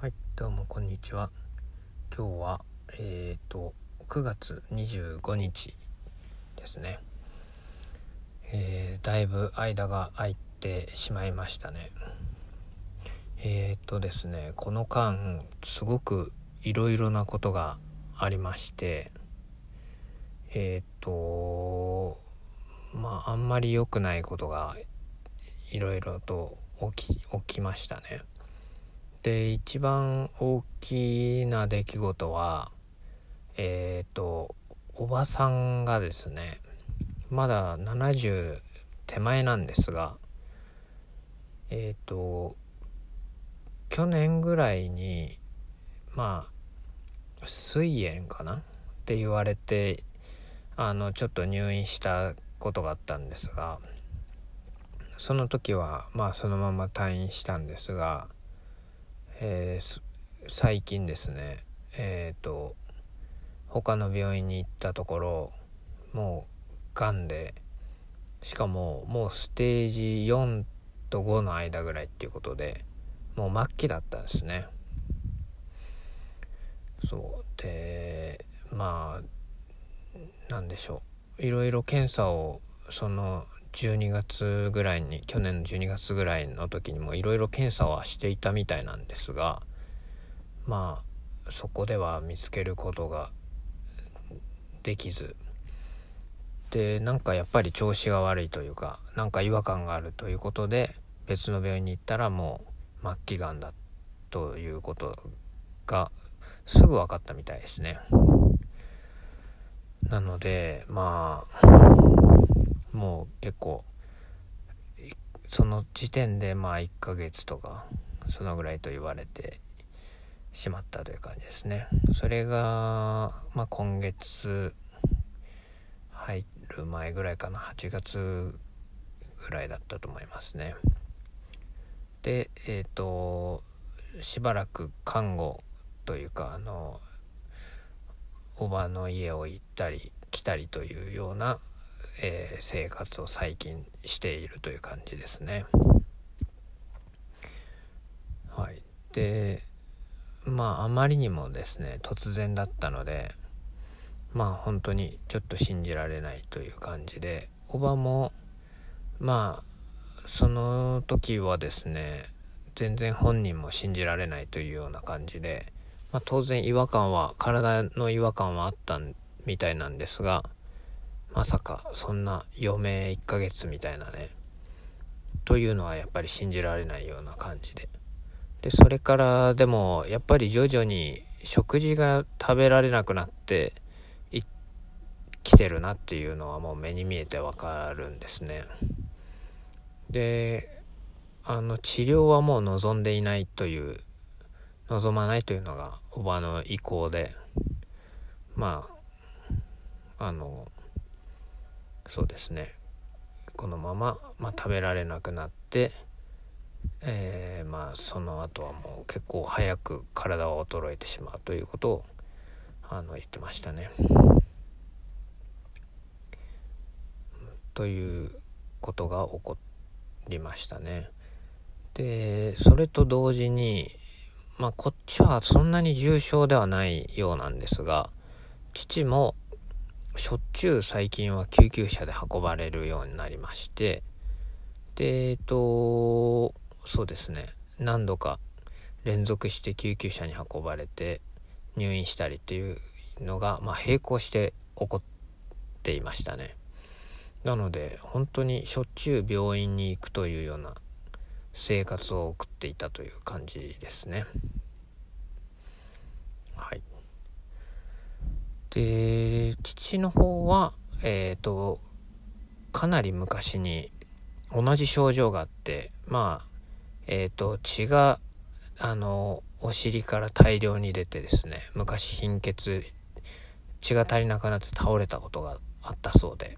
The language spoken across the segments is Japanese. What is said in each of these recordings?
はい、どうもこんにちは。今日はえっ、と9月25日ですね。えーだいぶ間が空いてしまいましたね。えっ、とですね、この間すごくいろいろなことがありまして、えっ、とまああんまり良くないことがいろいろと起き起きましたね。で一番大きな出来事はえっ、とおばさんがですねまだ70手前なんですがえっ、と去年ぐらいにまあ膵炎かな？って言われてあのちょっと入院したことがあったんですがその時はまあそのまま退院したんですがえー最近ですねえっ、と他の病院に行ったところもうがんでしかももうステージ4と5の間ぐらいっていうことでもう末期だったんですね。そう。でまあなんでしょう。いろいろ検査をその12月ぐらいに去年の12月ぐらいの時にもいろいろ検査はしていたみたいなんですがまあそこでは見つけることができずでなんかやっぱり調子が悪いというかなんか違和感があるということで別の病院に行ったらもう末期がんだということがすぐ分かったみたいですね。なのでまあもう結構その時点でまあ1ヶ月とかそのぐらいと言われてしまったという感じですね。それが、まあ、今月入る前ぐらいかな。8月ぐらいだったと思いますね。でえっ、としばらく看護というかあのおばの家を行ったり来たりというようなえー生活を最近しているという感じですね。はい、でまああまりにもですね突然だったのでまあ本当にちょっと信じられないという感じでおばもまあその時はですね全然本人も信じられないというような感じで、まあ、当然違和感は体の違和感はあったみたいなんですがまさかそんな余命1ヶ月みたいなね。というのはやっぱり信じられないような感じで。でそれからでもやっぱり徐々に食事が食べられなくなっていきてるなっていうのはもう目に見えてわかるんですね。であの治療はもう望んでいないという望まないというのがおばの意向でまああのそうですねこのまま、まあ、食べられなくなって、えーまあその後はもう結構早く体は衰えてしまうということをあの言ってましたね。ということが起こりましたね。でそれと同時にまあこっちはそんなに重症ではないようなんですが父もしょっちゅう最近は救急車で運ばれるようになりましてでえっとそうですね。何度か連続して救急車に運ばれて入院したりっていうのが、まあ、並行して起こっていましたね。なので本当にしょっちゅう病院に行くというような生活を送っていたという感じですね。はい。で父の方はえっ、とかなり昔に同じ症状があってまあえっ、と血があのお尻から大量に出てですね昔貧血血が足りなくなって倒れたことがあったそうで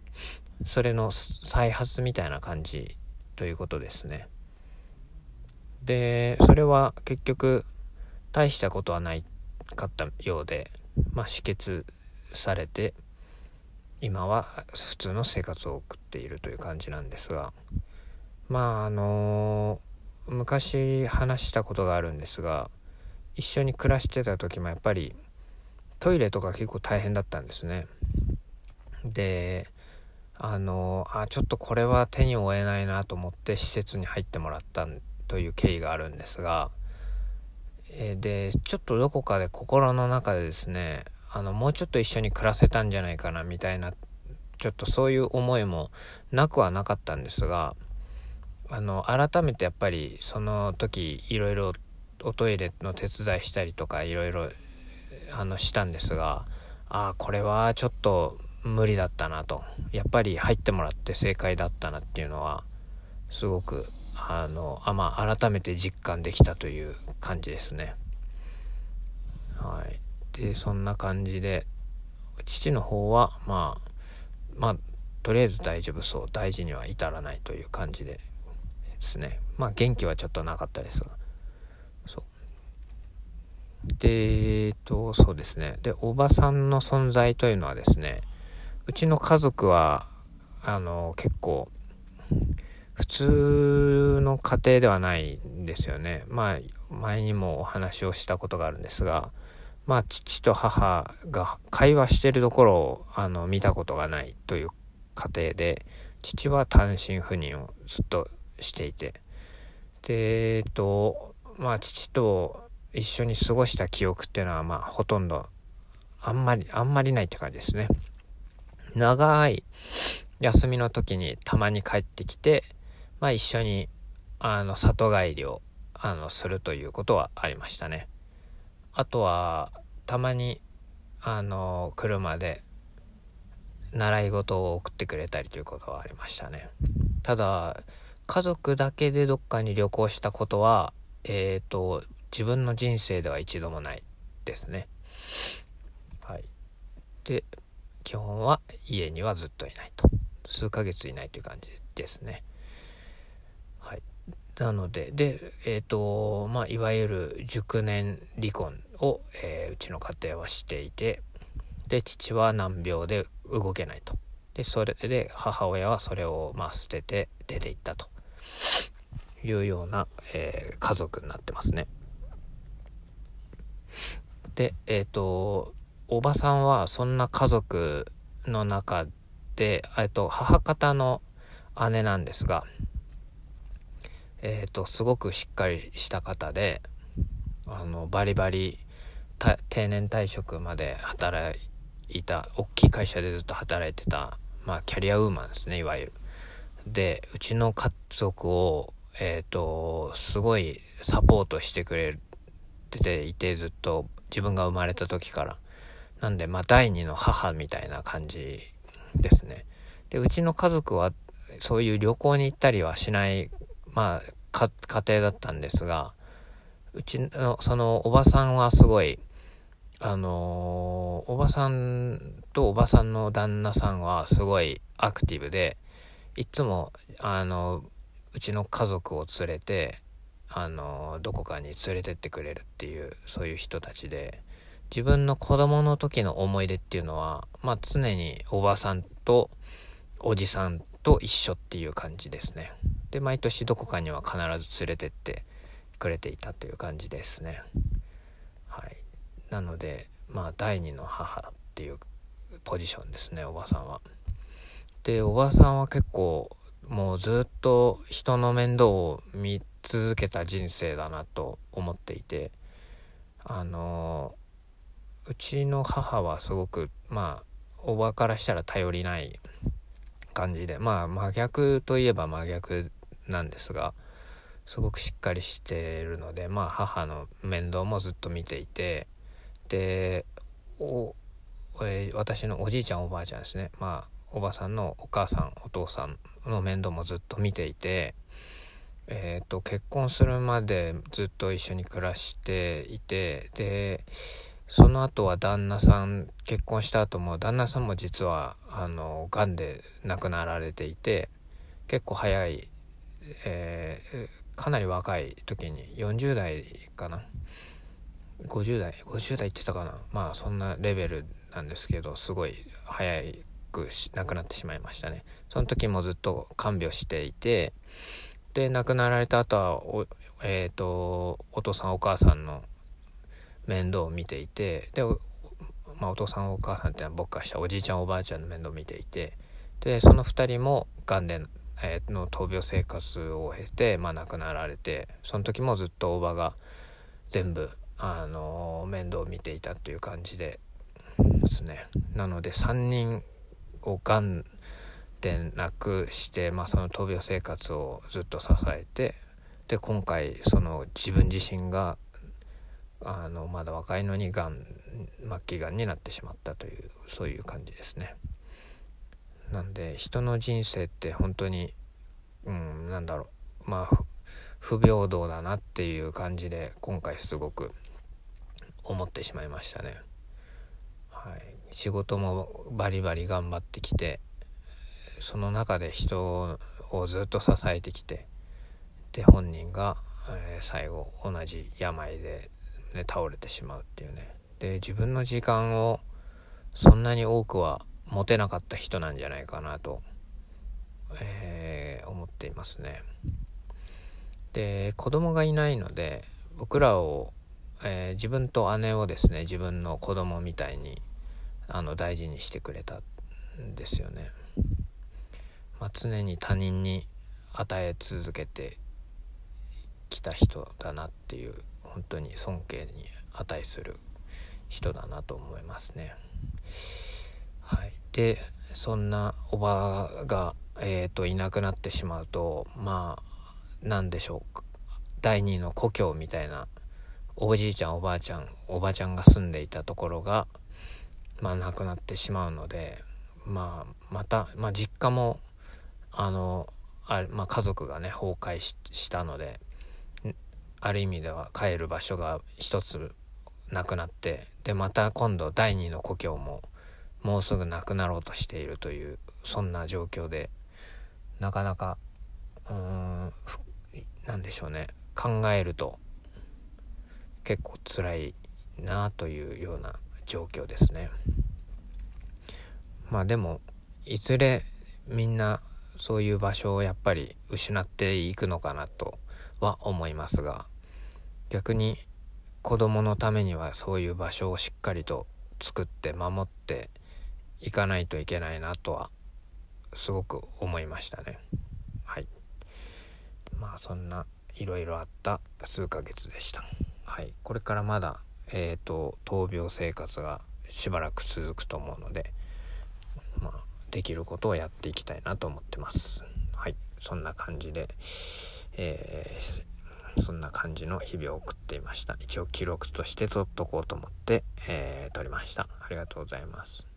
それの再発みたいな感じということですね。でそれは結局大したことはないかったようでまあ止血されて今は普通の生活を送っているという感じなんですがまああの昔話したことがあるんですが一緒に暮らしてた時もやっぱりトイレとか結構大変だったんですね。であのあちょっとこれは手に負えないなと思って施設に入ってもらったという経緯があるんですが、え、でちょっとどこかで心の中でですねあのもうちょっと一緒に暮らせたんじゃないかなみたいなちょっとそういう思いもなくはなかったんですがあの改めてやっぱりその時いろいろおトイレの手伝いしたりとかいろいろあのしたんですがああこれはちょっと無理だったなと。やっぱり入ってもらって正解だったなっていうのはすごくあのあまあ改めて実感できたという感じですね。はい。でそんな感じで父の方はまあまあとりあえず大丈夫そう大事には至らないという感じでですね。まあ元気はちょっとなかったですが。そう。でえっとそうですね。でおばさんの存在というのはですねうちの家族はあの結構普通の家庭ではないんですよね。まあ前にもお話をしたことがあるんですがまあ父と母が会話してるところをあの見たことがないという家庭で父は単身赴任をずっとしていて。でえっとまあ父と一緒に過ごした記憶っていうのはまあほとんどあんまりあんまりないって感じですね。長い休みの時にたまに帰ってきてまあ一緒にあの里帰りをあのするということはありましたね。あとはたまにあの車で習い事を送ってくれたりということはありましたね。ただ家族だけでどっかに旅行したことはえっ、ー、と自分の人生では一度もないですね。はい。で基本は家にはずっといないと。数ヶ月いないという感じですね。なので、で、えっ、ー、と、まあ、いわゆる熟年離婚を、えー、うちの家庭はしていて、で、父は難病で動けないと。で、それで母親はそれを、まあ、捨てて出ていったというような、えー、家族になってますね。で、えっ、と、おばさんはそんな家族の中で、えっと、母方の姉なんですが、えっ、ー、と、すごくしっかりした方で、あの、バリバリ、定年退職まで働いた、大きい会社でずっと働いてた、まあ、キャリアウーマンですね、いわゆる。で、うちの家族を、えっ、ー、と、すごいサポートしてくれていて、ずっと自分が生まれた時から。なんで、まあ、第二の母みたいな感じですね。で、うちの家族は、そういう旅行に行ったりはしないまあ、家庭だったんですが、うちの、そのおばさんはすごい、あのおばさんとおばさんの旦那さんはすごいアクティブで、いつも、あのうちの家族を連れて、あのどこかに連れてってくれるっていう、そういう人たちで、自分の子供の時の思い出っていうのは、まあ常におばさんとおじさんと一緒っていう感じですね。で毎年どこかには必ず連れてってくれていたという感じですね。はい。なのでまあ第二の母っていうポジションですねおばさんは。でおばさんは結構もうずっと人の面倒を見続けた人生だなと思っていてあのうちの母はすごくまあおばからしたら頼りない感じでまあ真逆といえば真逆なんですがすごくしっかりしているのでまあ母の面倒もずっと見ていてでお、えー、私のおじいちゃんおばあちゃんですね。まあおばさんのお母さんお父さんの面倒もずっと見ていてえーと、結婚するまでずっと一緒に暮らしていてでその後は旦那さん結婚した後も旦那さんも実はあの癌で亡くなられていて結構早いえー、かなり若い時に40代かな？50代50代ってたかな？まあそんなレベルなんですけどすごい早く亡くなってしまいましたね。その時もずっと看病していてで亡くなられた後はおえ、ー、とお父さんお母さんの面倒を見ていてで、まあ、お父さんお母さんっていうのは僕からしたおじいちゃんおばあちゃんの面倒を見ていてでその2人もがんで、えー、の闘病生活を経て、まあ、亡くなられてその時もずっとおばが全部、あの面倒を見ていたという感じでですねなので3人をがんで亡くして、まあ、その闘病生活をずっと支えてで今回その自分自身があのまだ若いのにがん末期がんになってしまったというそういう感じですね。なんで人の人生って本当にうんなんだろう。まあ不平等だなっていう感じで今回すごく思ってしまいましたね。はい、仕事もバリバリ頑張ってきてその中で人をずっと支えてきてで本人が、えー、最後同じ病で、ね、倒れてしまうっていうね。で自分の時間をそんなに多くは持てなかった人なんじゃないかなと、えー、思っていますねで子供がいないので僕らを、えー、自分と姉をですね自分の子供みたいにあの大事にしてくれたんですよね。まあ、常に他人に与え続けてきた人だなっていう本当に尊敬に値する人だなと思いますね。はい、でそんなおばが、えーと、いなくなってしまうとまあ何でしょう。第二の故郷みたいなおじいちゃんおばあちゃんおばあちゃんが住んでいたところが、まあ、なくなってしまうので、まあ、また、まあ、実家もあのあ、まあ、家族がね崩壊したのである意味では帰る場所が一つなくなってでまた今度第二の故郷ももうすぐなくなろうとしているというそんな状況でなかなかうーん何でしょうね考えると結構辛いなというような状況ですね。まあでもいずれみんなそういう場所をやっぱり失っていくのかなとは思いますが逆に子供のためにはそういう場所をしっかりと作って守っていかないといけないなとはすごく思いましたね。はい。まあそんないろいろあった数ヶ月でした。はい。これからまだえっ、ー、と闘病生活がしばらく続くと思うのでまあできることをやっていきたいなと思ってます。はい。そんな感じでえー、そんな感じの日々を送っていました。一応記録として撮っとこうと思って、えー、撮りました。ありがとうございます。